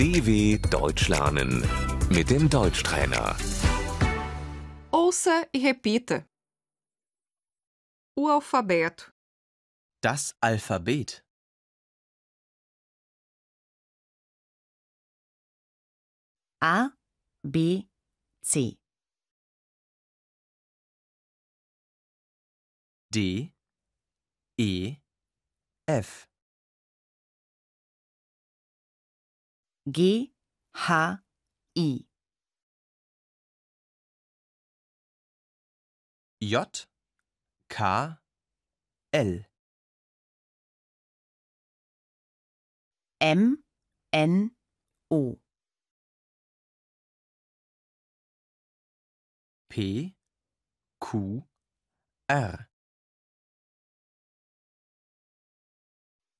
DW Deutsch lernen mit dem Deutschtrainer. Ouça e repita. O alfabeto: Das Alphabet. A, B, C. D, E, F. G, H, I. J, K, L. M, N, O. P, Q, R.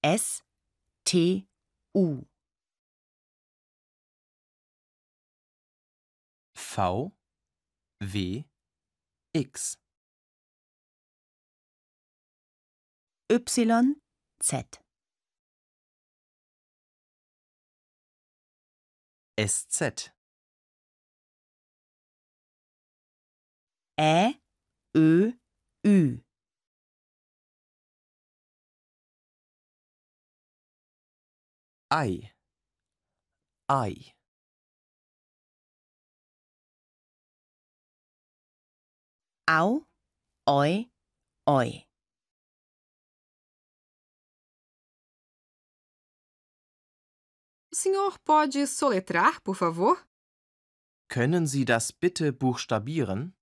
S, T, U. V, W, X. Y, Z. SZ. Ä, Ö, Ü. Ei. Ei. Au, Oi, Oi. O senhor pode soletrar, por favor? Können Sie das bitte buchstabieren?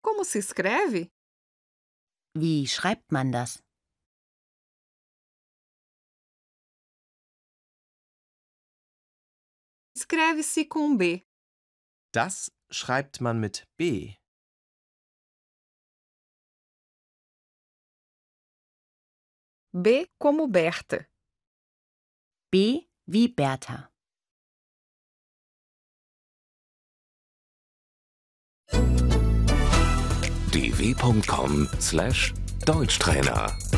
Como se escreve? Wie schreibt man das? Escreve-se com B. Das schreibt man mit B. B como Berta. B wie Bertha. dw.com/deutschtrainer